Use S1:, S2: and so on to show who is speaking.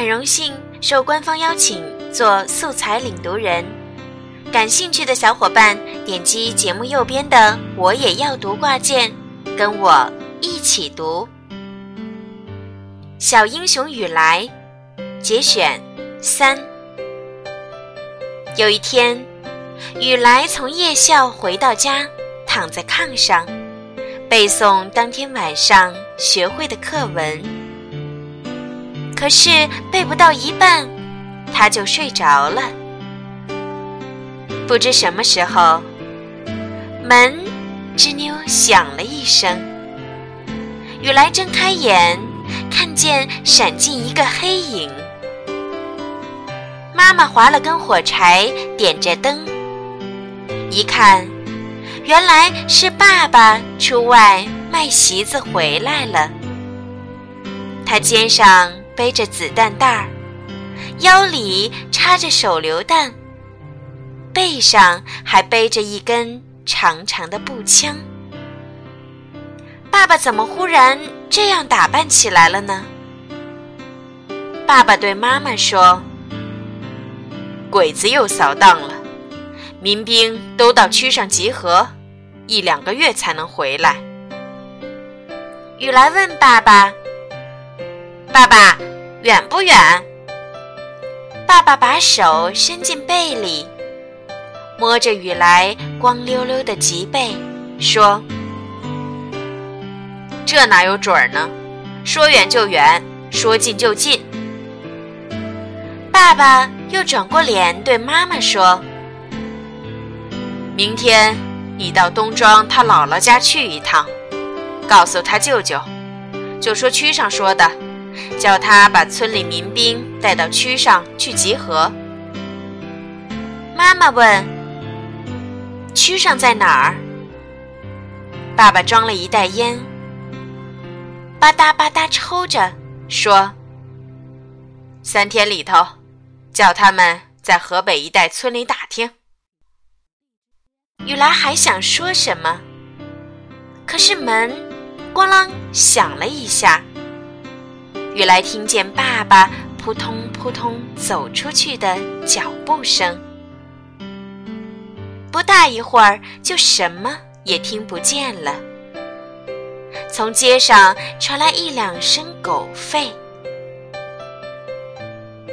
S1: 很荣幸受官方邀请做素材领读人。感兴趣的小伙伴点击节目右边的“我也要读”挂件，跟我一起读《小英雄雨来》节选三。有一天，雨来从夜校回到家，躺在炕上背诵当天晚上学会的课文。可是背不到一半，他就睡着了。不知什么时候，门吱扭响了一声。雨来睁开眼，看见闪进一个黑影。妈妈划了根火柴，点着灯，一看，原来是爸爸出外卖席子回来了。他肩上背着子弹袋儿，腰里插着手榴弹。背上还背着一根长长的步枪。爸爸怎么忽然这样打扮起来了呢？爸爸对妈妈说：“
S2: 鬼子又扫荡了，民兵都到区上集合，一两个月才能回来。”
S1: 雨来问爸爸：“爸爸，远不远？”爸爸把手伸进背里。摸着雨来光溜溜的脊背，说：“
S2: 这哪有准儿呢？说远就远，说近就近。”
S1: 爸爸又转过脸对妈妈说：“
S2: 明天你到东庄他姥姥家去一趟，告诉他舅舅，就说区上说的，叫他把村里民兵带到区上去集合。”
S1: 妈妈问。区上在哪儿？爸爸装了一袋烟，吧嗒吧嗒抽着，说：“
S2: 三天里头，叫他们在河北一带村里打听。”
S1: 雨来还想说什么，可是门咣啷响了一下，雨来听见爸爸扑通扑通走出去的脚步声。不大一会儿，就什么也听不见了。从街上传来一两声狗吠。